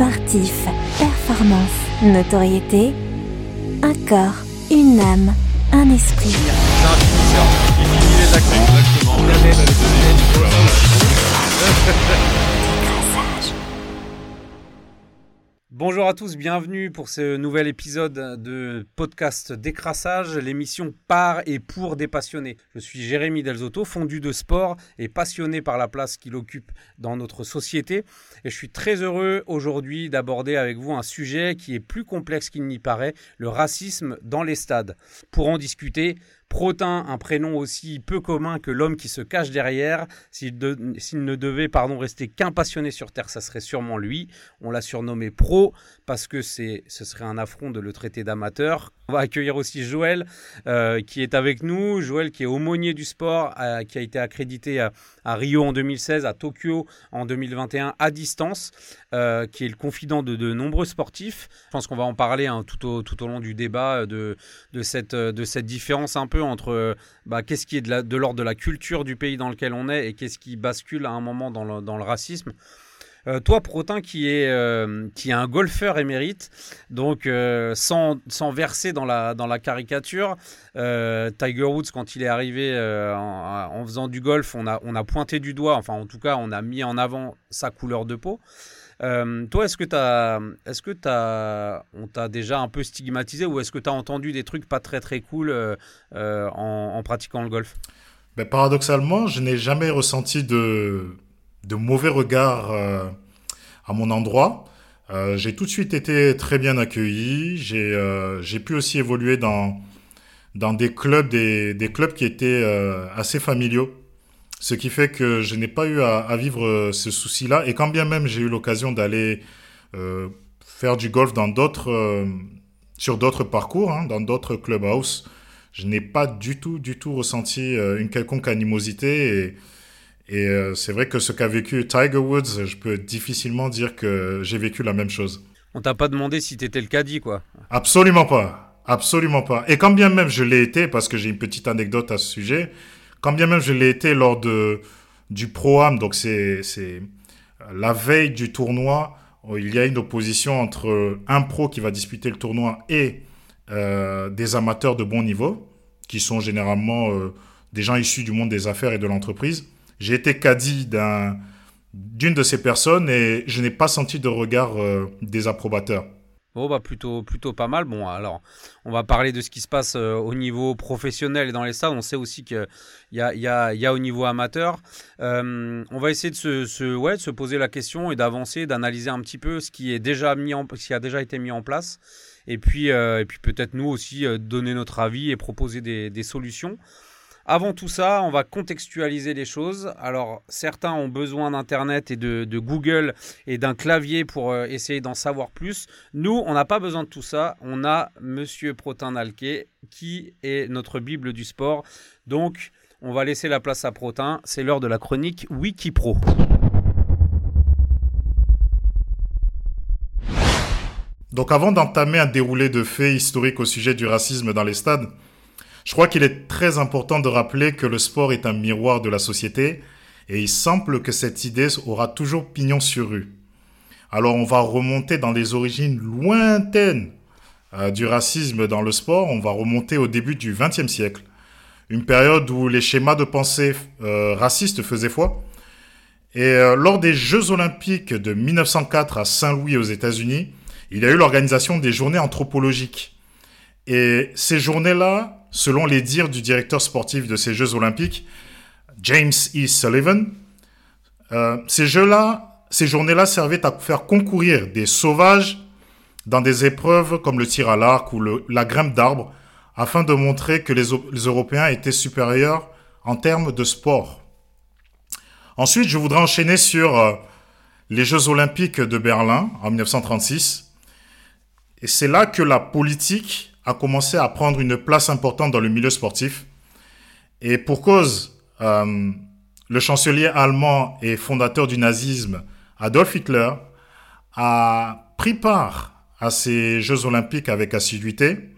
sportif, performance, notoriété, un corps, une âme, un esprit. Bonjour à tous, bienvenue pour ce nouvel épisode de podcast Décrassage, l'émission par et pour des passionnés. Je suis Jérémy Delzotto, fondu de sport et passionné par la place qu'il occupe dans notre société. Et je suis très heureux aujourd'hui d'aborder avec vous un sujet qui est plus complexe qu'il n'y paraît, le racisme dans les stades. Pour en discuter, Protin, un prénom aussi peu commun que l'homme qui se cache derrière. S'il ne devait pardon, rester qu'un passionné sur Terre, ça serait sûrement lui. On l'a surnommé Pro parce que ce serait un affront de le traiter d'amateur. On va accueillir aussi Joël euh, qui est avec nous. Joël qui est aumônier du sport, euh, qui a été accrédité à, Rio en 2016, à Tokyo en 2021 à distance, euh, qui est le confident de, de, nombreux sportifs. Je pense qu'on va en parler hein, tout, au, tout, au, long du débat de, de, cette, de cette différence un peu entre bah, qu'est-ce qui est de l'ordre de, la culture du pays dans lequel on est et qu'est-ce qui bascule à un moment dans le, racisme. Euh, toi, Protin, qui est, euh, qui est un golfeur émérite, donc euh, sans, sans, verser dans la, dans la caricature, Tiger Woods, quand il est arrivé en, en, faisant du golf, on a, on a pointé du doigt, enfin en tout cas, on a mis en avant sa couleur de peau. Euh, toi, est-ce que, as, est-ce que on t'a déjà un peu stigmatisé ou est-ce que tu as entendu des trucs pas très très cool euh, euh, en, pratiquant le golf? Ben, Paradoxalement, je n'ai jamais ressenti de, mauvais regard à mon endroit. j'ai tout de suite été très bien accueilli. J'ai, pu aussi évoluer dans, des clubs, des clubs qui étaient assez familiaux. Ce qui fait que je n'ai pas eu à, vivre euh, ce souci-là. Et quand bien même j'ai eu l'occasion d'aller euh, faire du golf dans d'autres, euh, sur d'autres parcours, hein, dans d'autres clubhouses, je n'ai pas du tout, du tout ressenti une quelconque animosité. Et, et c'est vrai que ce qu'a vécu Tiger Woods, je peux difficilement dire que j'ai vécu la même chose. On t'a pas demandé si tu étais le caddie, quoi. Absolument pas. Absolument pas. Et quand bien même je l'ai été, parce que j'ai une petite anecdote à ce sujet, quand bien même je l'ai été lors de, du Pro-Am, donc c'est la veille du tournoi, il y a une opposition entre un pro qui va disputer le tournoi et euh, des amateurs de bon niveau, qui sont généralement euh, des gens issus du monde des affaires et de l'entreprise. J'ai été caddie d'une de ces personnes et je n'ai pas senti de regard euh, désapprobateur. Oh bah plutôt, plutôt pas mal. Bon, alors, on va parler de ce qui se passe euh, au niveau professionnel et dans les stades. On sait aussi qu'il y a, y, a, y a au niveau amateur. Euh, on va essayer de se, ouais, de se poser la question et d'avancer, d'analyser un petit peu ce qui, est déjà mis en, ce qui a déjà été mis en place. Et puis, euh, puis peut-être nous aussi donner notre avis et proposer des, des solutions. Avant tout ça, on va contextualiser les choses. Alors, certains ont besoin d'Internet et de, Google et d'un clavier pour euh, essayer d'en savoir plus. Nous, on n'a pas besoin de tout ça. On a Monsieur Protin Nalquet, qui est notre Bible du sport. Donc, on va laisser la place à Protin. C'est l'heure de la chronique Wikipro. Donc, avant d'entamer un déroulé de faits historiques au sujet du racisme dans les stades, je crois qu'il est très important de rappeler que le sport est un miroir de la société et il semble que cette idée aura toujours pignon sur rue. Alors on va remonter dans les origines lointaines euh, du racisme dans le sport, on va remonter au début du XXe siècle, une période où les schémas de pensée euh, racistes faisaient foi. Et euh, lors des Jeux olympiques de 1904 à Saint-Louis aux États-Unis, il y a eu l'organisation des journées anthropologiques. Et ces journées-là selon les dires du directeur sportif de ces Jeux olympiques, James E. Sullivan, euh, ces jeux-là, ces journées-là servaient à faire concourir des sauvages dans des épreuves comme le tir à l'arc ou la grimpe d'arbre, afin de montrer que les, Européens étaient supérieurs en termes de sport. Ensuite, je voudrais enchaîner sur euh, les Jeux olympiques de Berlin en 1936. Et c'est là que la politique a commencé à prendre une place importante dans le milieu sportif. Et pour cause, euh, le chancelier allemand et fondateur du nazisme, Adolf Hitler, a pris part à ces Jeux olympiques avec assiduité.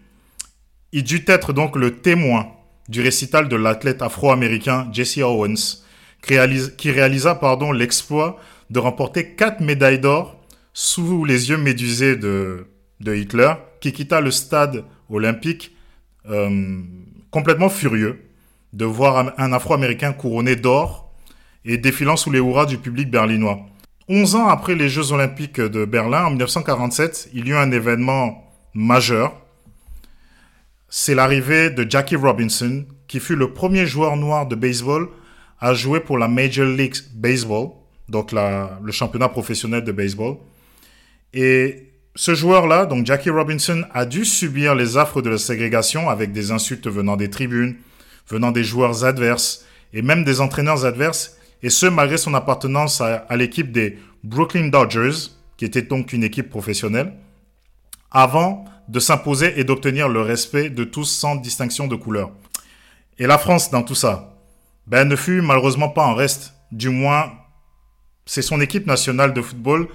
Il dut être donc le témoin du récital de l'athlète afro-américain Jesse Owens, qui réalisa, pardon, l'exploit de remporter quatre médailles d'or sous les yeux médusés de, de Hitler, qui quitta le stade olympique euh, complètement furieux de voir un Afro-Américain couronné d'or et défilant sous les hurrahs du public berlinois. Onze ans après les Jeux olympiques de Berlin, en 1947, il y eut un événement majeur. C'est l'arrivée de Jackie Robinson, qui fut le premier joueur noir de baseball à jouer pour la Major League Baseball, donc le championnat professionnel de baseball. Et ce joueur-là, donc Jackie Robinson, a dû subir les affres de la ségrégation avec des insultes venant des tribunes, venant des joueurs adverses et même des entraîneurs adverses, et ce malgré son appartenance à, l'équipe des Brooklyn Dodgers, qui était donc une équipe professionnelle, avant de s'imposer et d'obtenir le respect de tous sans distinction de couleur. Et la France dans tout ça, ben, ne fut malheureusement pas en reste. Du moins, c'est son équipe nationale de football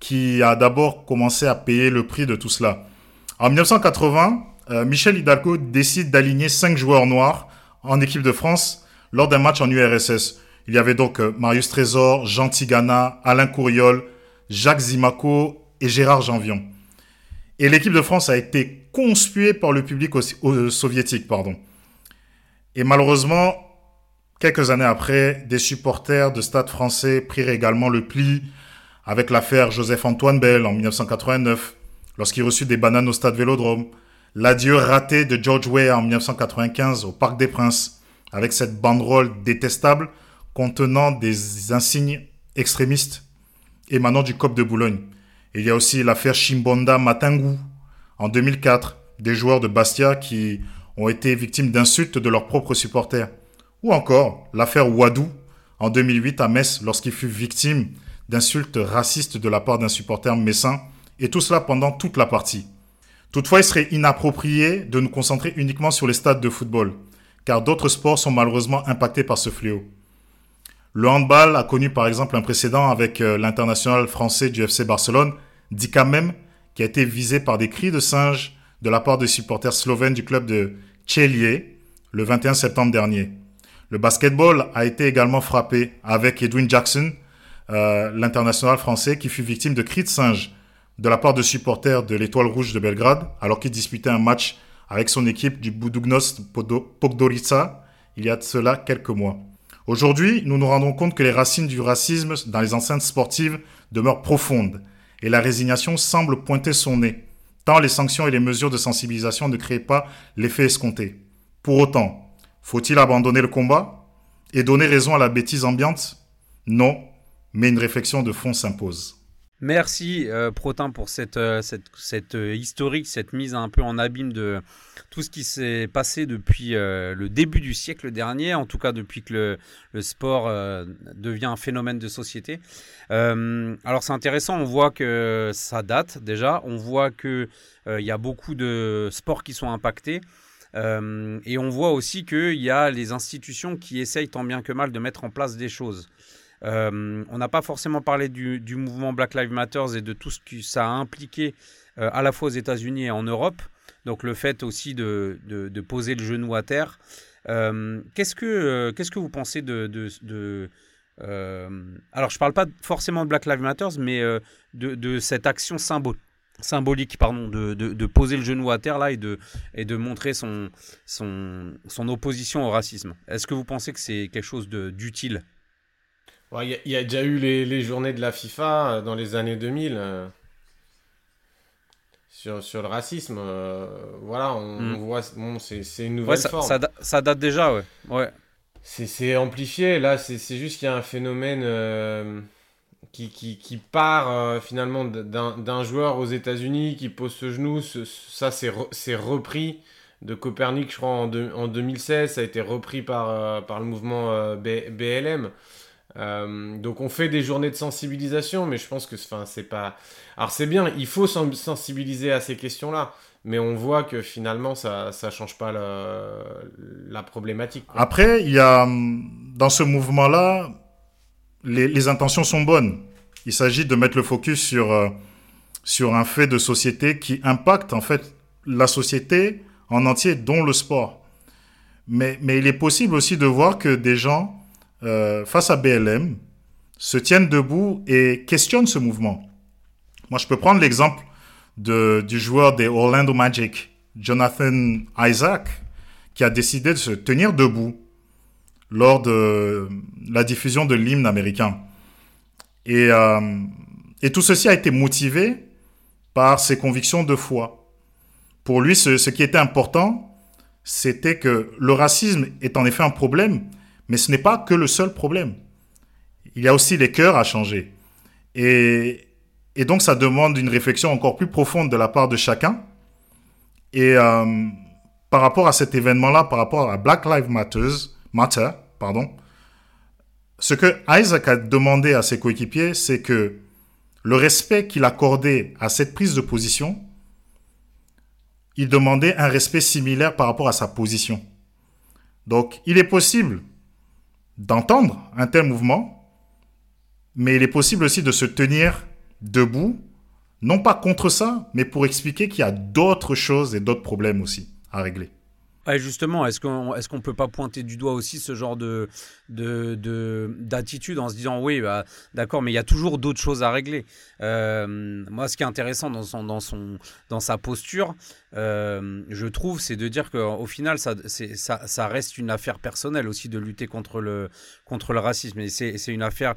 qui a d'abord commencé à payer le prix de tout cela. En 1980, euh, Michel Hidalgo décide d'aligner cinq joueurs noirs en équipe de France lors d'un match en URSS. Il y avait donc euh, Marius Trésor, Jean Tigana, Alain Courriol, Jacques Zimaco et Gérard Janvion. Et l'équipe de France a été conspuée par le public soviétique. Pardon. Et malheureusement, quelques années après, des supporters de Stade français prirent également le pli avec l'affaire Joseph-Antoine Bell en 1989, lorsqu'il reçut des bananes au stade Vélodrome, l'adieu raté de George Weah en 1995 au Parc des Princes, avec cette banderole détestable contenant des insignes extrémistes émanant du COP de Boulogne. il y a aussi l'affaire Chimbonda Matangu en 2004, des joueurs de Bastia qui ont été victimes d'insultes de leurs propres supporters. Ou encore l'affaire Wadou en 2008 à Metz lorsqu'il fut victime d'insultes racistes de la part d'un supporter messin, et tout cela pendant toute la partie. Toutefois, il serait inapproprié de nous concentrer uniquement sur les stades de football, car d'autres sports sont malheureusement impactés par ce fléau. Le handball a connu par exemple un précédent avec euh, l'international français du FC Barcelone, Dika même, qui a été visé par des cris de singe de la part de supporters slovènes du club de Chelier le 21 septembre dernier. Le basketball a été également frappé avec Edwin Jackson, euh, l'international français, qui fut victime de cris de singe de la part de supporters de l'Étoile Rouge de Belgrade, alors qu'il disputait un match avec son équipe du Budugnos Podgorica il y a de cela quelques mois. Aujourd'hui, nous nous rendons compte que les racines du racisme dans les enceintes sportives demeurent profondes et la résignation semble pointer son nez, tant les sanctions et les mesures de sensibilisation ne créent pas l'effet escompté. Pour autant, faut-il abandonner le combat et donner raison à la bêtise ambiante? Non, mais une réflexion de fond s'impose. Merci euh, Protin pour cette, euh, cette, euh, historique, cette mise un peu en abîme de tout ce qui s'est passé depuis le début du siècle dernier, en tout cas depuis que le, sport devient un phénomène de société. alors c'est intéressant, on voit que ça date déjà, on voit qu'il il y a beaucoup de sports qui sont impactés. et on voit aussi qu'il y a les institutions qui essayent tant bien que mal de mettre en place des choses. Euh, on n'a pas forcément parlé du, mouvement Black Lives Matter et de tout ce que ça a impliqué euh, à la fois aux États-Unis et en Europe. Donc le fait aussi de, poser le genou à terre. Euh, qu'est-ce que que vous pensez de, alors je parle pas forcément de Black Lives Matter, mais de, cette action symbolique pardon, de, poser le genou à terre là et de, et de montrer son, son opposition au racisme. Est-ce que vous pensez que c'est quelque chose d'utile? Il y, a déjà eu les, journées de la FIFA euh, dans les années 2000 euh, sur, sur le racisme. Euh, voilà, on, hmm. voit, bon, c'est une nouvelle forme. Ça, date déjà, ouais. ouais. C'est amplifié. Là, c'est juste qu'il y a un phénomène qui, qui, qui, part finalement d'un joueur aux États-Unis qui pose ce genou. ça, c'est repris de Copernic, je crois, en, en, 2016. Ça a été repris par, par le mouvement BLM. Euh, donc on fait des journées de sensibilisation, mais je pense que c'est pas. Alors c'est bien, il faut sensibiliser à ces questions-là, mais on voit que finalement ça ça change pas la, problématique. Après, il y a dans ce mouvement-là, les, intentions sont bonnes. Il s'agit de mettre le focus sur euh, sur un fait de société qui impacte en fait la société en entier, dont le sport. Mais mais il est possible aussi de voir que des gens euh, face à BLM, se tiennent debout et questionnent ce mouvement. Moi, je peux prendre l'exemple du joueur des Orlando Magic, Jonathan Isaac, qui a décidé de se tenir debout lors de la diffusion de l'hymne américain. Et, euh, et tout ceci a été motivé par ses convictions de foi. Pour lui, ce qui était important, c'était que le racisme est en effet un problème, mais ce n'est pas que le seul problème. Il y a aussi les cœurs à changer. Et, donc, ça demande une réflexion encore plus profonde de la part de chacun. Et euh, par rapport à cet événement-là, par rapport à Black Lives Matters, Matter, pardon, ce que Isaac a demandé à ses coéquipiers, c'est que le respect qu'il accordait à cette prise de position, il demandait un respect similaire par rapport à sa position. Donc, il est possible d'entendre un tel mouvement, mais il est possible aussi de se tenir debout, non pas contre ça, mais pour expliquer qu'il y a d'autres choses et d'autres problèmes aussi à régler justement, est-ce qu'on est qu'on peut pas pointer du doigt aussi ce genre de d'attitude de, en se disant oui, bah, d'accord, mais il y a toujours d'autres choses à régler. Euh, moi, ce qui est intéressant dans son dans sa posture, euh, je trouve, c'est de dire qu'au final, ça, reste une affaire personnelle aussi de lutter contre le contre le racisme et c'est une affaire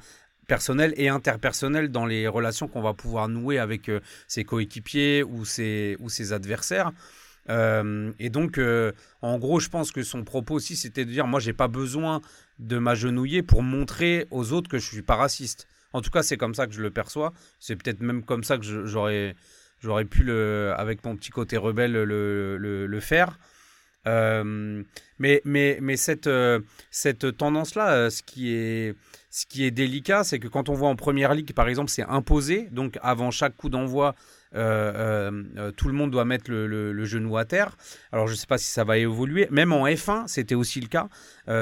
personnelle et interpersonnelle dans les relations qu'on va pouvoir nouer avec euh, ses coéquipiers ou ses adversaires. Euh, et donc, euh, en gros, je pense que son propos aussi, c'était de dire, moi, j'ai pas besoin de m'agenouiller pour montrer aux autres que je suis pas raciste. En tout cas, c'est comme ça que je le perçois. C'est peut-être même comme ça que j'aurais, j'aurais pu, le, avec mon petit côté rebelle, le, le, faire. Euh, mais, mais, mais cette, cette tendance-là, ce qui est, ce qui est délicat, c'est que quand on voit en première ligue, par exemple, c'est imposé. Donc, avant chaque coup d'envoi, tout le monde doit mettre le, genou à terre. Alors je ne sais pas si ça va évoluer. Même en F1, c'était aussi le cas.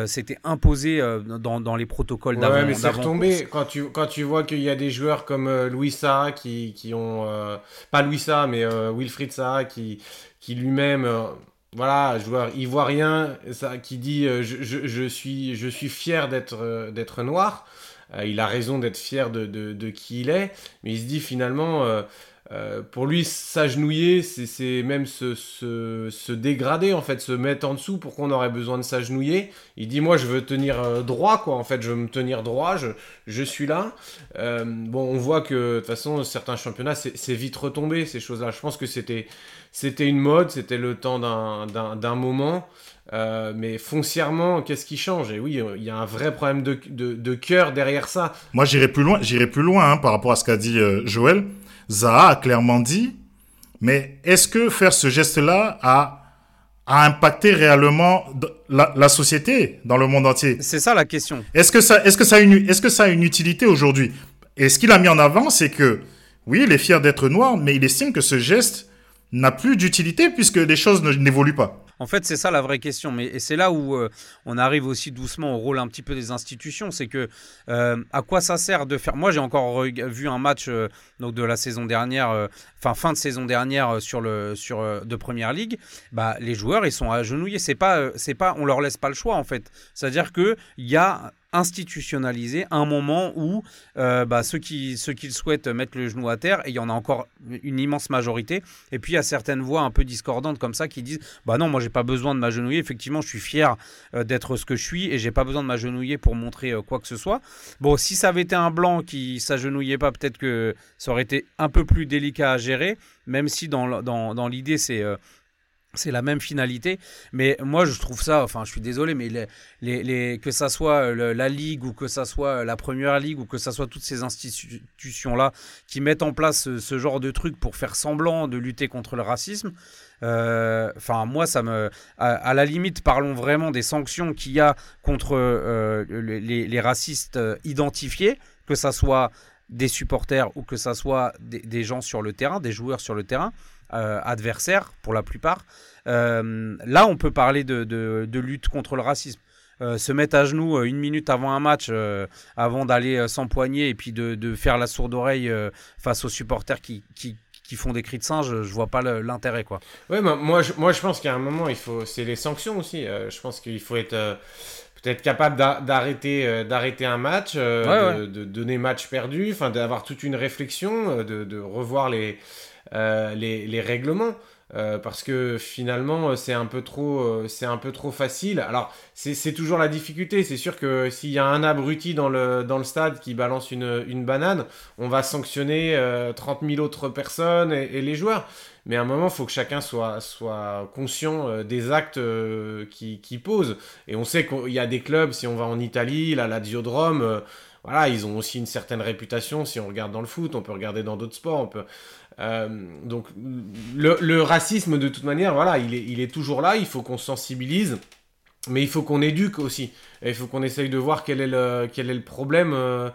c'était imposé dans, les protocoles d'avant. Ouais, mais c'est retombé. Quand tu, quand tu vois qu'il y a des joueurs comme Louis Saha qui, qui ont... pas Louis Saha, mais Wilfried Saha qui, qui lui-même voilà, joueur ivoirien ça, qui dit je, je, suis, je suis fier d'être d'être noir. il a raison d'être fier de, de, de, qui il est, mais il se dit finalement euh, pour lui, s'agenouiller, c'est même se, dégrader, en fait, se mettre en dessous. Pourquoi on aurait besoin de s'agenouiller Il dit, moi, je veux tenir euh, droit, quoi. En fait, je veux me tenir droit, je, suis là. Euh, bon, on voit que, de toute façon, certains championnats, c'est vite retombé, ces choses-là. Je pense que c'était une mode, c'était le temps d'un moment. mais foncièrement, qu'est-ce qui change? Et oui, il y a un vrai problème de cœur derrière ça. Moi, j'irai plus loin, j'irai plus loin hein, par rapport à ce qu'a dit Joël. Zaha a clairement dit, mais est-ce que faire ce geste-là a, a impacté réellement la, société dans le monde entier? C'est ça la question. Est-ce que ça, est-ce que ça a une, est-ce que ça a une utilité aujourd'hui? Et ce qu'il a mis en avant, c'est que oui, il est fier d'être noir, mais il estime que ce geste n'a plus d'utilité puisque les choses n'évoluent pas. En fait, c'est ça la vraie question. Mais, et c'est là où euh, on arrive aussi doucement au rôle un petit peu des institutions. C'est que euh, à quoi ça sert de faire? Moi, j'ai encore vu un match euh, de la saison dernière, enfin fin de saison dernière sur le de première ligue. Bah, les joueurs, ils sont agenouillés. C'est pas c'est pas on leur laisse pas le choix en fait. C'est-à-dire que il y a institutionnalisé un moment où euh, bah, ceux, qui, ceux qui le souhaitent mettre le genou à terre, et il y en a encore une immense majorité, et puis il y a certaines voix un peu discordantes comme ça qui disent Bah non, moi j'ai pas besoin de m'agenouiller, effectivement je suis fier euh, d'être ce que je suis, et j'ai pas besoin de m'agenouiller pour montrer euh, quoi que ce soit. Bon, si ça avait été un blanc qui s'agenouillait pas, peut-être que ça aurait été un peu plus délicat à gérer, même si dans, dans, dans l'idée c'est c'est la même finalité, mais moi je trouve ça, enfin je suis désolé, mais les, que ça soit la Ligue ou que ça soit la Première Ligue ou que ça soit toutes ces institutions-là qui mettent en place ce, genre de trucs pour faire semblant de lutter contre le racisme, euh, enfin moi ça me... À, la limite, parlons vraiment des sanctions qu'il y a contre euh, les, racistes euh, identifiés, que ça soit des supporters ou que ça soit des gens sur le terrain, des joueurs sur le terrain. Euh, adversaires pour la plupart. Euh, là, on peut parler de, lutte contre le racisme. Euh, se mettre à genoux une minute avant un match, avant d'aller s'empoigner et puis de, faire la sourde oreille face aux supporters qui, qui font des cris de singe, je vois pas l'intérêt quoi. Ouais, moi je, moi je pense qu'à un moment il faut, c'est les sanctions aussi. je pense qu'il faut être peut-être capable d'arrêter d'arrêter un match, De, donner match perdu, enfin d'avoir toute une réflexion, de, revoir les, les, les règlements. Euh, parce que finalement euh, c'est un peu trop euh, c'est un peu trop facile alors c'est toujours la difficulté c'est sûr que s'il y a un abruti dans le, dans le stade qui balance une, une banane on va sanctionner 30 000 autres personnes et, les joueurs mais à un moment il faut que chacun soit, soit conscient des actes qui, qui posent et on sait qu'il y a des clubs si on va en Italie la Lazio de Rome voilà, ils ont aussi une certaine réputation. Si on regarde dans le foot, on peut regarder dans d'autres sports. On peut, euh, donc le, racisme de toute manière, voilà, il est, toujours là, il faut qu'on sensibilise, mais il faut qu'on éduque aussi. il faut qu'on essaye de voir quel est le, quel est le problème euh,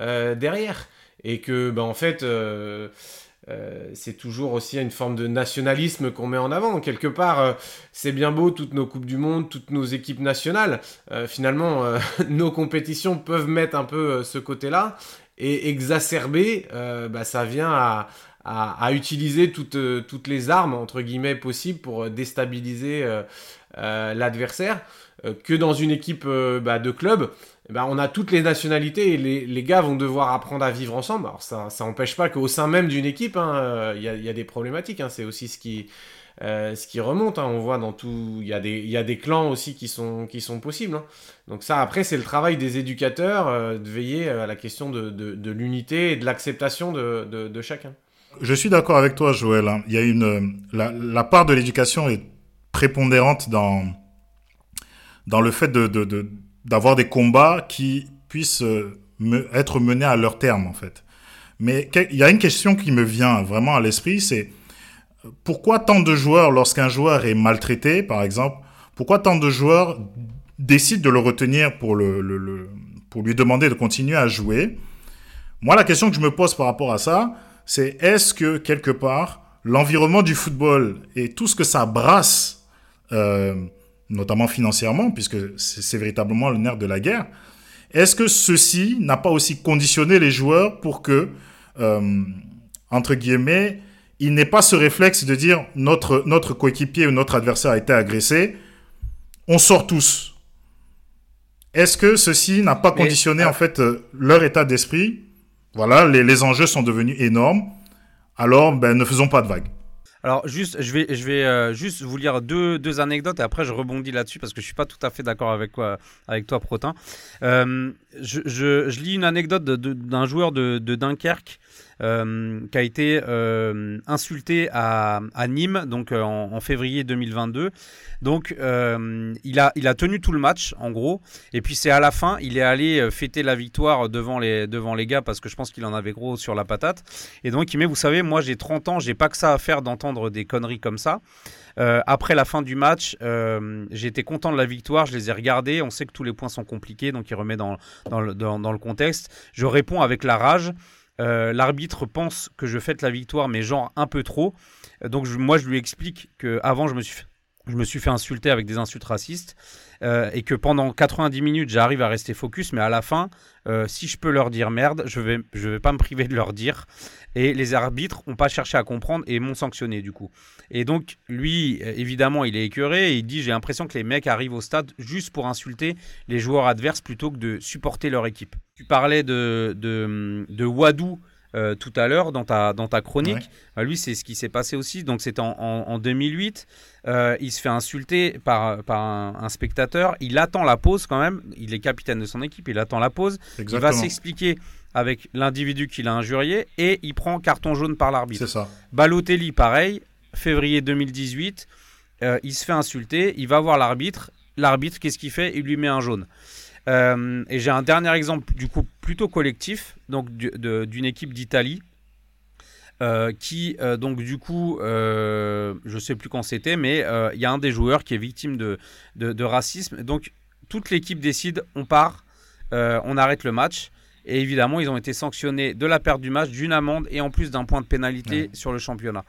euh, derrière. Et que, ben, en fait, c'est toujours aussi une forme de nationalisme qu'on met en avant. Quelque part, c'est bien beau toutes nos Coupes du Monde, toutes nos équipes nationales. finalement, nos compétitions peuvent mettre un peu ce côté-là et exacerber, bah, ça vient à, à, utiliser toutes, euh, toutes les armes, entre guillemets, possibles pour euh, déstabiliser euh, l'adversaire, que dans une équipe bah, de club, eh ben, on a toutes les nationalités et les, les, gars vont devoir apprendre à vivre ensemble. Alors ça n'empêche pas qu'au sein même d'une équipe, hein, il y, y, a des problématiques. Hein. c'est aussi ce qui, ce qui remonte. Hein. On voit dans tout, il y, a des, y a des clans aussi qui sont, qui sont possibles. Hein. Donc ça, après, c'est le travail des éducateurs de veiller à la question de, de, de l'unité et de l'acceptation de, de, chacun. Je suis d'accord avec toi, Joël. Hein. Il y a une, la, part de l'éducation est prépondérante dans, dans le fait de, d'avoir des combats qui puissent euh, être menés à leur terme, en fait. Mais il y a une question qui me vient vraiment à l'esprit, c'est pourquoi tant de joueurs, lorsqu'un joueur est maltraité, par exemple, pourquoi tant de joueurs décident de le retenir pour, le, le pour lui demander de continuer à jouer? Moi, la question que je me pose par rapport à ça, c'est est-ce que quelque part l'environnement du football et tout ce que ça brasse, euh, notamment financièrement, puisque c'est véritablement le nerf de la guerre, est-ce que ceci n'a pas aussi conditionné les joueurs pour que, euh, entre guillemets, il n'ait pas ce réflexe de dire notre, notre coéquipier ou notre adversaire a été agressé, on sort tous? Est-ce que ceci n'a pas conditionné en fait euh, leur état d'esprit voilà, les, enjeux sont devenus énormes. Alors, ben, ne faisons pas de vagues. Alors juste, je vais, je vais euh, juste vous lire deux, deux, anecdotes et après je rebondis là-dessus parce que je suis pas tout à fait d'accord avec, avec toi, Protin. Euh, je, je, lis une anecdote d'un joueur de, Dunkerque qui a été euh, insulté à, Nîmes donc euh, en, février 2022. Donc il, a, tenu tout le match en gros et puis c'est à la fin il est allé fêter la victoire devant les, gars parce que je pense qu'il en avait gros sur la patate et donc il met vous savez moi j'ai 30 ans j'ai pas que ça à faire d'entendre des conneries comme ça. Euh, après la fin du match, euh, été content de la victoire, je les ai regardés, on sait que tous les points sont compliqués, donc il remet dans le contexte. Je réponds avec la rage. Euh, l'arbitre pense que je fête la victoire, mais genre un peu trop. Donc moi, je lui explique que avant, je me suis je me suis fait insulter avec des insultes racistes euh, et que pendant 90 minutes j'arrive à rester focus mais à la fin euh, si je peux leur dire merde je vais je vais pas me priver de leur dire. Et les arbitres ont pas cherché à comprendre et m'ont sanctionné du coup. Et donc lui évidemment il est écœuré et il dit j'ai l'impression que les mecs arrivent au stade juste pour insulter les joueurs adverses plutôt que de supporter leur équipe. Tu parlais de, de Wadou euh, tout à l'heure dans ta, dans ta chronique. Bah, lui, c'est ce qui s'est passé aussi. Donc, c'était en, en, 2008. Euh, il se fait insulter par, par un, spectateur. Il attend la pause quand même. Il est capitaine de son équipe. Il attend la pause. Il va s'expliquer avec l'individu qu'il a injurié et il prend carton jaune par l'arbitre. C'est ça. Balotelli, pareil. Février 2018. Euh, il se fait insulter. Il va voir l'arbitre. L'arbitre, qu'est-ce qu'il fait? Il lui met un jaune. Euh, et j'ai un dernier exemple, du coup, plutôt collectif, donc d'une équipe d'Italie. Euh, qui euh, donc du coup, je sais plus quand c'était, mais il y a un des joueurs qui est victime de, de, racisme. Donc toute l'équipe décide, on part, on arrête le match. Et évidemment, ils ont été sanctionnés de la perte du match, d'une amende et en plus d'un point de pénalité sur le championnat.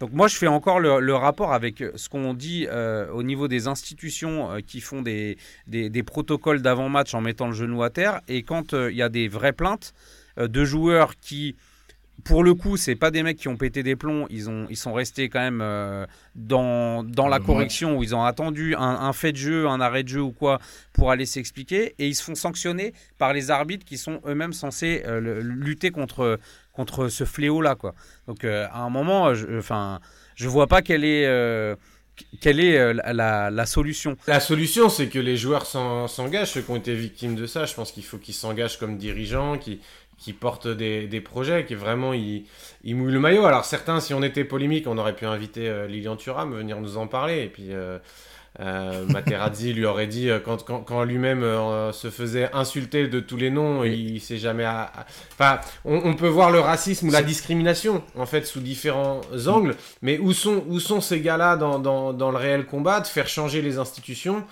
Donc moi, je fais encore le, rapport avec euh, ce qu'on dit euh, au niveau des institutions euh, qui font des, des, protocoles d'avant-match en mettant le genou à terre. Et quand il y a des vraies plaintes de joueurs qui pour le coup, c'est pas des mecs qui ont pété des plombs. Ils ont, ils sont restés quand même euh, dans, dans la correction où ils ont attendu un, fait de jeu, un arrêt de jeu ou quoi pour aller s'expliquer et ils se font sanctionner par les arbitres qui sont eux-mêmes censés euh, lutter contre contre ce fléau là quoi. Donc euh, à un moment, enfin, je, je vois pas quelle est quelle est la, la, solution La solution, c'est que les joueurs s'engagent, ceux qui ont été victimes de ça. Je pense qu'il faut qu'ils s'engagent comme dirigeants, qui qui portent des, des, projets, qui vraiment ils, ils, mouillent le maillot. Alors certains, si on était polémique, on aurait pu inviter euh, Lilian Thuram venir nous en parler. Et puis euh, euh Materazzi lui aurait dit euh, quand, quand, quand lui-même se faisait insulter de tous les noms, il, sait jamais. Enfin, on, peut voir le racisme ou la discrimination en fait sous différents angles. Mais où sont où sont ces gars-là dans, dans, dans, le réel combat de faire changer les institutions?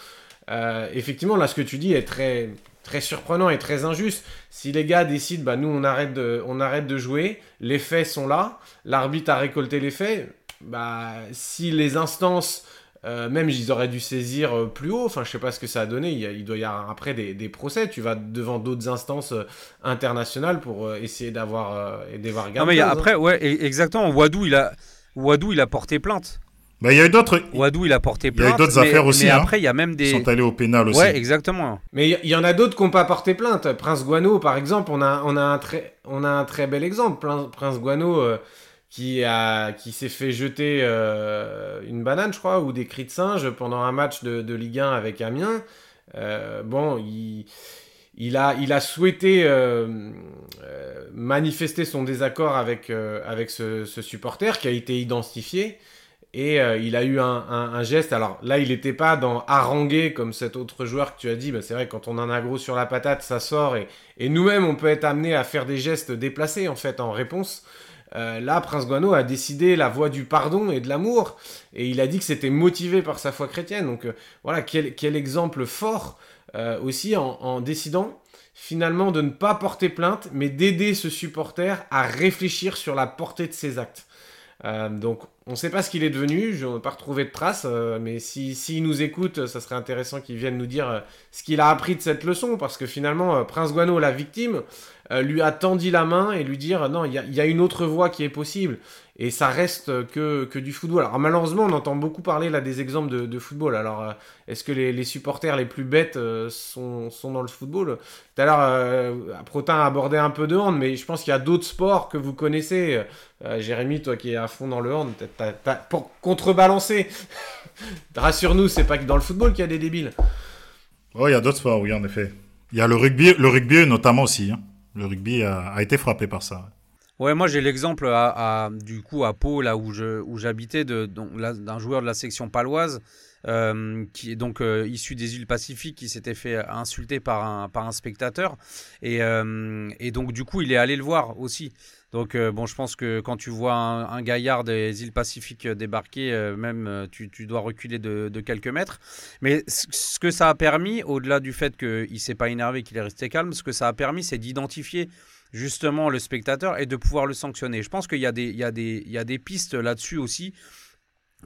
Effectivement, là, ce que tu dis est très très surprenant et très injuste. Si les gars décident, bah nous on arrête de, on arrête de jouer, les faits sont là, l'arbitre a récolté les faits, bah si les instances, euh, même ils auraient dû saisir euh, plus haut, enfin je sais pas ce que ça a donné, il, doit y avoir après des, des, procès, tu vas devant d'autres instances euh, internationales pour essayer d'avoir et d'avoir Non mais après, ouais, e-, exactement, Wadou il a, Wadou il a porté plainte. Bah, il y a eu d'autres. Wadou, il a porté plainte. Il y a eu d'autres affaires aussi. Mais hein. après, il y a même des. Ils sont allés au pénal aussi. Ouais, exactement. Mais il y, en a d'autres qui n'ont pas porté plainte. Prince Guano, par exemple, on a, on a, un, très, on a un très bel exemple. Prince Guano euh, qui, a, qui s'est fait jeter euh, une banane, je crois, ou des cris de singe pendant un match de, de Ligue 1 avec Amiens. Euh, bon, il. Il a, il a souhaité manifester son désaccord avec, avec ce, ce, supporter qui a été identifié. Et euh, il a eu un, geste. Alors là, il n'était pas dans haranguer comme cet autre joueur que tu as dit. Bah, c'est vrai, quand on en a gros sur la patate, ça sort. Et, nous-mêmes, on peut être amené à faire des gestes déplacés en fait en réponse. Euh, là, Prince Guano a décidé la voie du pardon et de l'amour. Et il a dit que c'était motivé par sa foi chrétienne. Donc euh, voilà, quel, exemple fort aussi en, décidant finalement de ne pas porter plainte, mais d'aider ce supporter à réfléchir sur la portée de ses actes. Donc on ne sait pas ce qu'il est devenu, je n'ai pas retrouvé de traces, euh, mais s'il si, nous écoute, ça serait intéressant qu'il vienne nous dire euh, ce qu'il a appris de cette leçon, parce que finalement, Prince Guano, la victime, lui a tendu la main et lui dire non, il y, a une autre voie qui est possible et ça reste que, que du football. Alors malheureusement, on entend beaucoup parler là des exemples de, football. Alors euh, est-ce que les, supporters les plus bêtes euh, sont, sont, dans le football? Tout à l'heure, euh, Protin a abordé un peu de hand, mais je pense qu'il y a d'autres sports que vous connaissez. Jérémy, toi qui es à fond dans le hand, pour contrebalancer, rassure-nous, c'est pas que dans le football qu'il y a des débiles. Oh, il y a d'autres sports, oui, en effet. Il y a le rugby, le rugby notamment aussi. Hein. Le rugby a, été frappé par ça. Ouais, moi j'ai l'exemple à, du coup à Pau, là où j'habitais, d'un joueur de la section paloise euh, qui est donc euh, issu des îles Pacifiques, qui s'était fait insulter par un spectateur euh, et donc du coup il est allé le voir aussi. Donc bon, je pense que quand tu vois un, gaillard des îles Pacifiques débarquer, même tu, dois reculer de, quelques mètres. Mais ce que ça a permis, au-delà du fait qu'il s'est pas énervé, qu'il est resté calme, ce que ça a permis, c'est d'identifier justement le spectateur et de pouvoir le sanctionner. Je pense qu'il y a des pistes là-dessus aussi.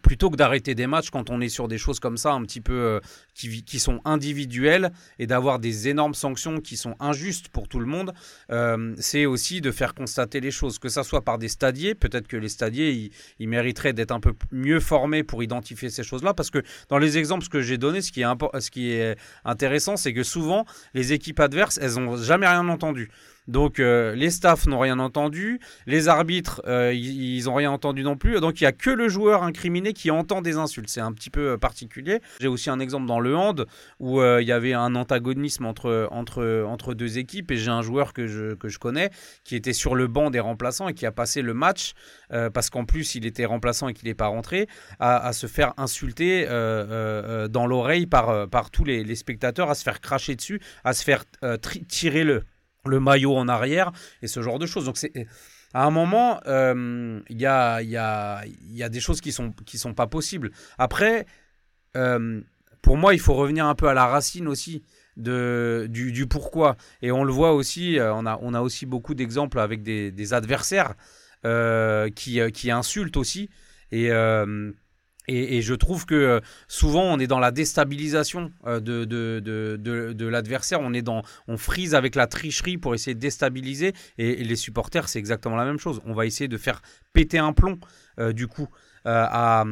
Plutôt que d'arrêter des matchs quand on est sur des choses comme ça, un petit peu euh, qui, sont individuelles, et d'avoir des énormes sanctions qui sont injustes pour tout le monde, euh, c'est aussi de faire constater les choses, que ça soit par des stadiers, peut-être que les stadiers, ils, mériteraient d'être un peu mieux formés pour identifier ces choses-là, parce que dans les exemples que j'ai donnés, ce ce qui est intéressant, c'est que souvent, les équipes adverses, elles n'ont jamais rien entendu. Donc euh, les staffs n'ont rien entendu, les arbitres, euh, ils n'ont rien entendu non plus. Donc il n'y a que le joueur incriminé qui entend des insultes. C'est un petit peu euh, particulier. J'ai aussi un exemple dans le hand où il y avait un antagonisme entre, entre, entre deux équipes et j'ai un joueur que je, que je connais qui était sur le banc des remplaçants et qui a passé le match parce qu'en plus il était remplaçant et qu'il n'est pas rentré à, se faire insulter dans l'oreille par, par tous les, spectateurs, à se faire cracher dessus, à se faire tirer le le maillot en arrière et ce genre de choses. Donc c'est à un moment, euh, il y, a, y, a, y, a, des choses qui sont qui sont pas possibles. Après, euh, pour moi, il faut revenir un peu à la racine aussi de, du, pourquoi. Et on le voit aussi, euh, on a, on a aussi beaucoup d'exemples avec des, des adversaires qui, qui insultent aussi. Et Et, je trouve que souvent on est dans la déstabilisation de, de, de, de, l'adversaire, on est dans, on frise avec la tricherie pour essayer de déstabiliser. Et, les supporters, c'est exactement la même chose. On va essayer de faire péter un plomb du coup. à,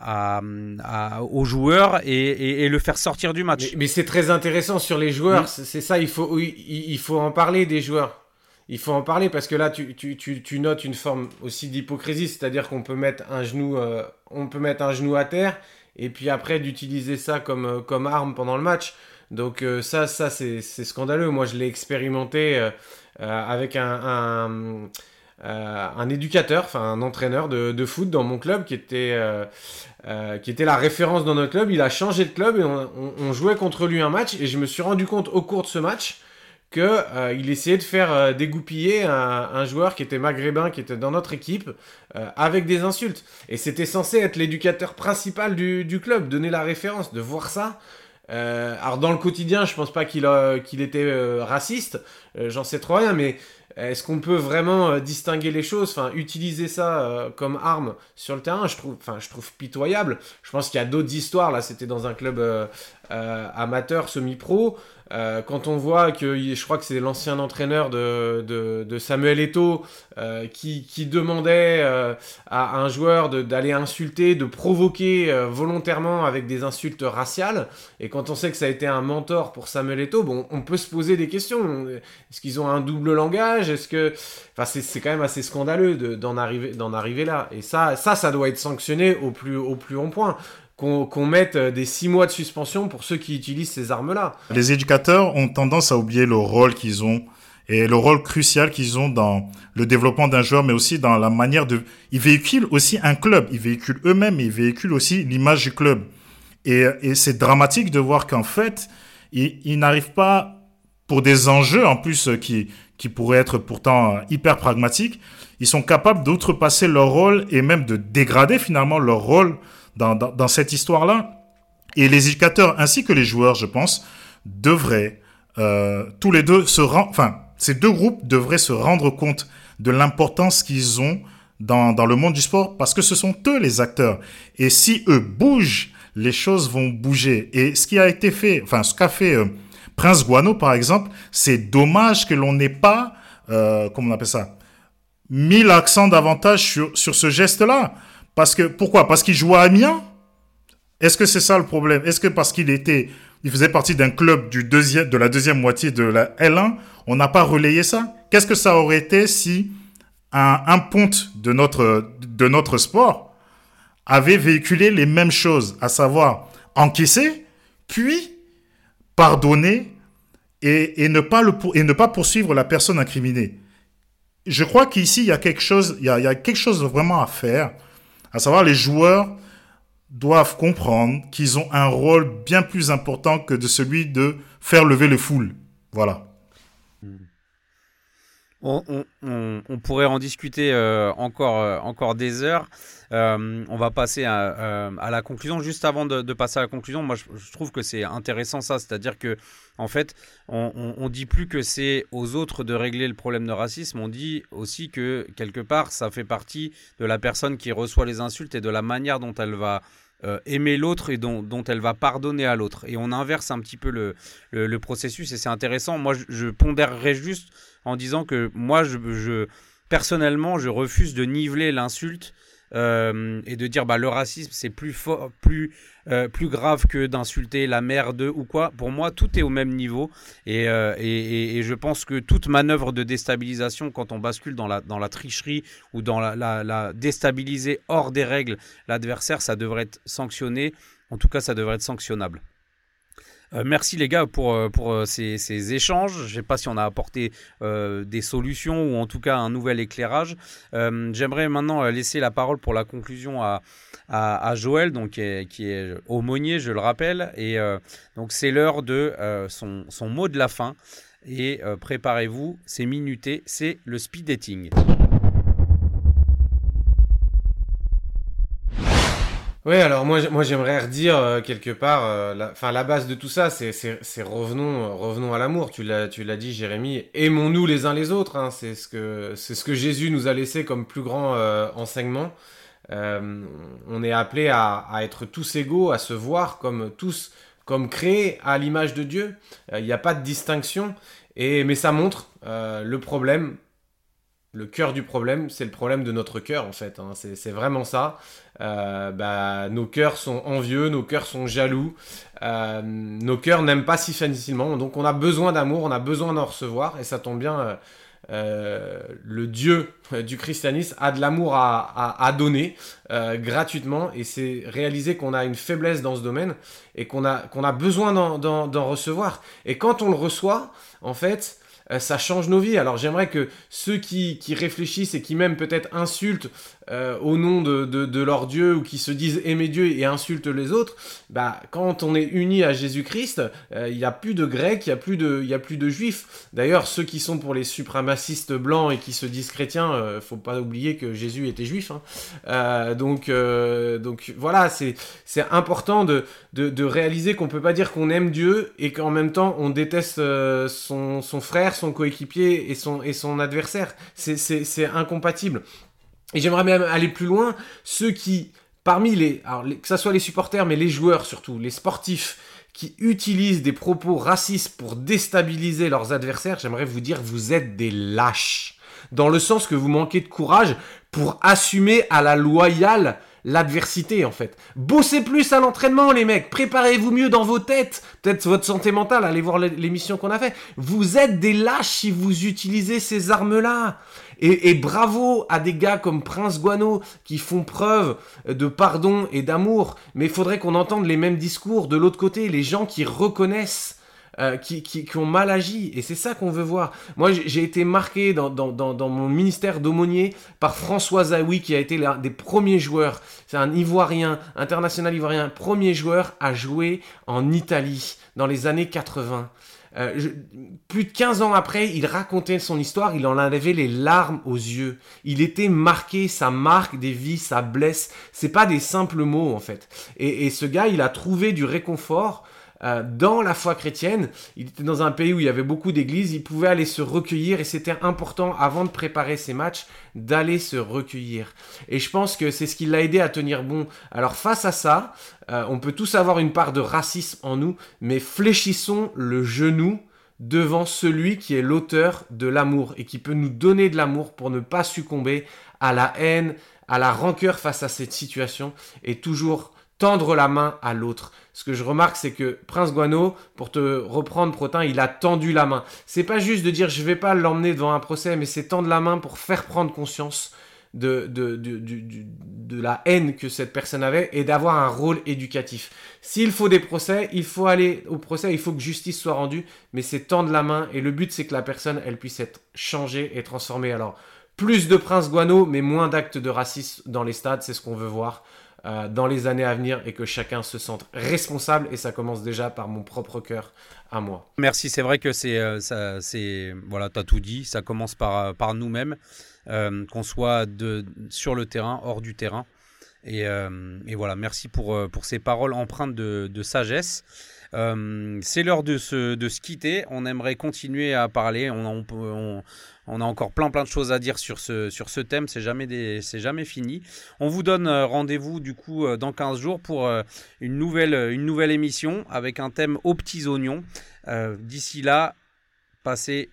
à, aux joueurs et, et, le faire sortir du match. Mais, c'est très intéressant sur les joueurs, c'est ça, il faut, il, il faut en parler des joueurs il faut en parler parce que là, tu, tu, tu, tu notes une forme aussi d'hypocrisie, c'est-à-dire qu'on peut mettre un genou, euh, on peut mettre un genou à terre et puis après d'utiliser ça comme, euh, comme arme pendant le match. Donc euh, ça, ça c'est scandaleux. Moi, je l'ai expérimenté avec un, un, un éducateur, enfin un entraîneur de, de, foot dans mon club qui était, qui était la référence dans notre club. Il a changé de club et on, on jouait contre lui un match et je me suis rendu compte au cours de ce match qu'il euh, essayait de faire euh, dégoupiller un, joueur qui était maghrébin, qui était dans notre équipe, euh, avec des insultes. Et c'était censé être l'éducateur principal du, club, donner la référence, de voir ça. alors dans le quotidien, je pense pas qu'il était raciste, j'en sais trop rien, mais est-ce qu'on peut vraiment distinguer les choses, enfin utiliser ça comme arme sur le terrain Je trouve, je trouve pitoyable. Je pense qu'il y a d'autres histoires. Là, c'était dans un club amateur, semi-pro. Euh, quand on voit que je crois que c'est l'ancien entraîneur de, Samuel Eto'o euh, qui, demandait euh, à un joueur d'aller insulter, de provoquer volontairement avec des insultes raciales, et quand on sait que ça a été un mentor pour Samuel Eto'o, bon, on peut se poser des questions. Est-ce qu'ils ont un double langage? Est-ce que, enfin, c'est quand même assez scandaleux d'en arriver, arriver là. Et ça, ça, ça doit être sanctionné au plus, au plus haut point qu'on mette euh, des six mois de suspension pour ceux qui utilisent ces armes-là. Les éducateurs ont tendance à oublier le rôle qu'ils ont et le rôle crucial qu'ils ont dans le développement d'un joueur, mais aussi dans la manière de... Ils véhiculent aussi un club, ils véhiculent eux-mêmes, ils véhiculent aussi l'image du club. Et, c'est dramatique de voir qu'en fait, ils, ils n'arrivent pas, pour des enjeux en plus qui, qui pourraient être pourtant hyper pragmatiques, ils sont capables d'outrepasser leur rôle et même de dégrader finalement leur rôle dans, cette histoire-là. Et les éducateurs ainsi que les joueurs, je pense, devraient euh, tous les deux se rendre, enfin, ces deux groupes devraient se rendre compte de l'importance qu'ils ont dans, le monde du sport parce que ce sont eux les acteurs. Et si eux bougent, les choses vont bouger. Et ce qui a été fait, enfin, ce qu'a fait euh, Prince Guano, par exemple, c'est dommage que l'on n'ait pas, euh, comment on appelle ça, mis l'accent davantage sur ce geste-là. Parce que, pourquoi? Parce qu'il jouait à Amiens? Est-ce que c'est ça le problème? Est-ce que parce qu'il était, il faisait partie d'un club du deuxième, de la deuxième moitié de la L1, on n'a pas relayé ça? Qu'est-ce que ça aurait été si un, ponte de notre, de notre sport avait véhiculé les mêmes choses, à savoir encaisser, puis pardonner et, et, ne pas le, et ne pas poursuivre la personne incriminée? Je crois qu'ici, il y a quelque chose, il y a quelque chose vraiment à faire à savoir, les joueurs doivent comprendre qu'ils ont un rôle bien plus important que de celui de faire lever les foules. Voilà. On, pourrait en discuter euh, encore, euh, encore des heures. Euh, on va passer à, la conclusion. Juste avant de, passer à la conclusion, moi je, trouve que c'est intéressant ça, c'est-à-dire que en fait, on, on, dit plus que c'est aux autres de régler le problème de racisme. On dit aussi que quelque part, ça fait partie de la personne qui reçoit les insultes et de la manière dont elle va aimer l'autre et dont, dont, elle va pardonner à l'autre. Et on inverse un petit peu le, le, processus et c'est intéressant. Moi, je, je pondérerais juste en disant que moi, je, personnellement, je refuse de niveler l'insulte euh, et de dire bah le racisme c'est plus plus euh, plus grave que d'insulter la mère de ou quoi. Pour moi, tout est au même niveau euh, et, et, je pense que toute manœuvre de déstabilisation, quand on bascule dans la dans la tricherie ou dans la déstabiliser hors des règles l'adversaire, ça devrait être sanctionné. En tout cas, ça devrait être sanctionnable. Euh, merci les gars pour, euh, pour euh, ces, échanges. Je ne sais pas si on a apporté des solutions ou en tout cas un nouvel éclairage. J'aimerais maintenant laisser la parole pour la conclusion à, à, Joël, donc, qui est, qui, est, aumônier, je le rappelle. Et donc c'est l'heure de son, son, mot de la fin. Et préparez-vous, c'est minuté, c'est le speed dating. Oui, alors moi, moi j'aimerais redire euh, quelque part, euh, la, la base de tout ça, c'est, revenons, revenons à l'amour. Tu l'as, tu l'as dit, Jérémy. Aimons-nous les uns les autres. Hein, c'est ce que, c'est ce que Jésus nous a laissé comme plus grand euh, enseignement. on est appelé à, être tous égaux, à se voir comme tous comme créés à l'image de Dieu. Il n'y a pas de distinction. Et, mais ça montre le problème le cœur du problème, c'est le problème de notre cœur en fait. Hein. C'est vraiment ça. Euh, bah, nos cœurs sont envieux, nos cœurs sont jaloux, euh, nos cœurs n'aiment pas si facilement. Donc on a besoin d'amour, on a besoin d'en recevoir. Et ça tombe bien, euh, le Dieu du christianisme a de l'amour à, donner gratuitement. Et c'est réaliser qu'on a une faiblesse dans ce domaine et qu'on a, besoin d'en recevoir. Et quand on le reçoit, en fait, ça change nos vies. Alors j'aimerais que ceux qui, réfléchissent et qui même peut-être insultent euh, au nom de, leur Dieu ou qui se disent aimer Dieu et insultent les autres, bah, quand on est uni à Jésus-Christ, euh, il n'y a plus de Grecs, il n'y a, plus de, a plus de Juifs. D'ailleurs, ceux qui sont pour les suprémacistes blancs et qui se disent chrétiens, ne faut pas oublier que Jésus était juif. Hein. donc, donc voilà, c'est important de, de, réaliser qu'on ne peut pas dire qu'on aime Dieu et qu'en même temps on déteste son, son frère, son coéquipier et son, et son adversaire. C'est incompatible. Et j'aimerais même aller plus loin. Ceux qui, parmi les, alors que ce soit les supporters, mais les joueurs surtout, les sportifs, qui utilisent des propos racistes pour déstabiliser leurs adversaires, j'aimerais vous dire, vous êtes des lâches. Dans le sens que vous manquez de courage pour assumer à la loyale l'adversité en fait. Bossez plus à l'entraînement les mecs, préparez-vous mieux dans vos têtes, peut-être votre santé mentale, allez voir l'émission qu'on a fait. Vous êtes des lâches si vous utilisez ces armes-là. Et, bravo à des gars comme Prince Guano qui font preuve de pardon et d'amour, mais il faudrait qu'on entende les mêmes discours de l'autre côté, les gens qui reconnaissent euh, qui, qui, ont mal agi. Et c'est ça qu'on veut voir. Moi, j'ai été marqué dans, dans, dans, mon ministère d'aumônier par François Zawi, qui a été l'un des premiers joueurs. C'est un Ivoirien, international Ivoirien, premier joueur à jouer en Italie dans les années 80. Euh, plus de 15 ans après, il racontait son histoire, il en avait les larmes aux yeux. Il était marqué, ça marque des vies, ça blesse. C'est pas des simples mots en fait. Et, et ce gars, il a trouvé du réconfort euh, dans la foi chrétienne. Il était dans un pays où il y avait beaucoup d'églises, il pouvait aller se recueillir et c'était important avant de préparer ses matchs d'aller se recueillir. Et je pense que c'est ce qui l'a aidé à tenir bon. Alors face à ça, euh, on peut tous avoir une part de racisme en nous, mais fléchissons le genou devant celui qui est l'auteur de l'amour et qui peut nous donner de l'amour pour ne pas succomber à la haine, à la rancœur face à cette situation et toujours tendre la main à l'autre. Ce que je remarque, c'est que Prince Guano, pour te reprendre Protin, il a tendu la main. C'est pas juste de dire je vais pas l'emmener devant un procès, mais c'est tendre la main pour faire prendre conscience de, de, de, de, la haine que cette personne avait et d'avoir un rôle éducatif. S'il faut des procès, il faut aller au procès, il faut que justice soit rendue, mais c'est tendre la main et le but c'est que la personne, elle puisse être changée et transformée. Alors, plus de Prince Guano, mais moins d'actes de racisme dans les stades, c'est ce qu'on veut voir. Euh, dans les années à venir et que chacun se sente responsable et ça commence déjà par mon propre cœur à moi. Merci, c'est vrai que c'est euh, voilà, tu as tout dit, ça commence par euh, par nous-mêmes qu'on soit de sur le terrain, hors du terrain. Et, voilà, merci pour, pour ces paroles empreintes de, sagesse. c'est l'heure de se, de se quitter. On aimerait continuer à parler. On a encore plein plein de choses à dire sur ce, sur ce thème, c'est jamais, fini. On vous donne euh, rendez-vous du coup euh, dans 15 jours pour euh, une nouvelle, une nouvelle émission avec un thème aux petits oignons. D'ici là, passez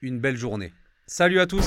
une belle journée. Salut à tous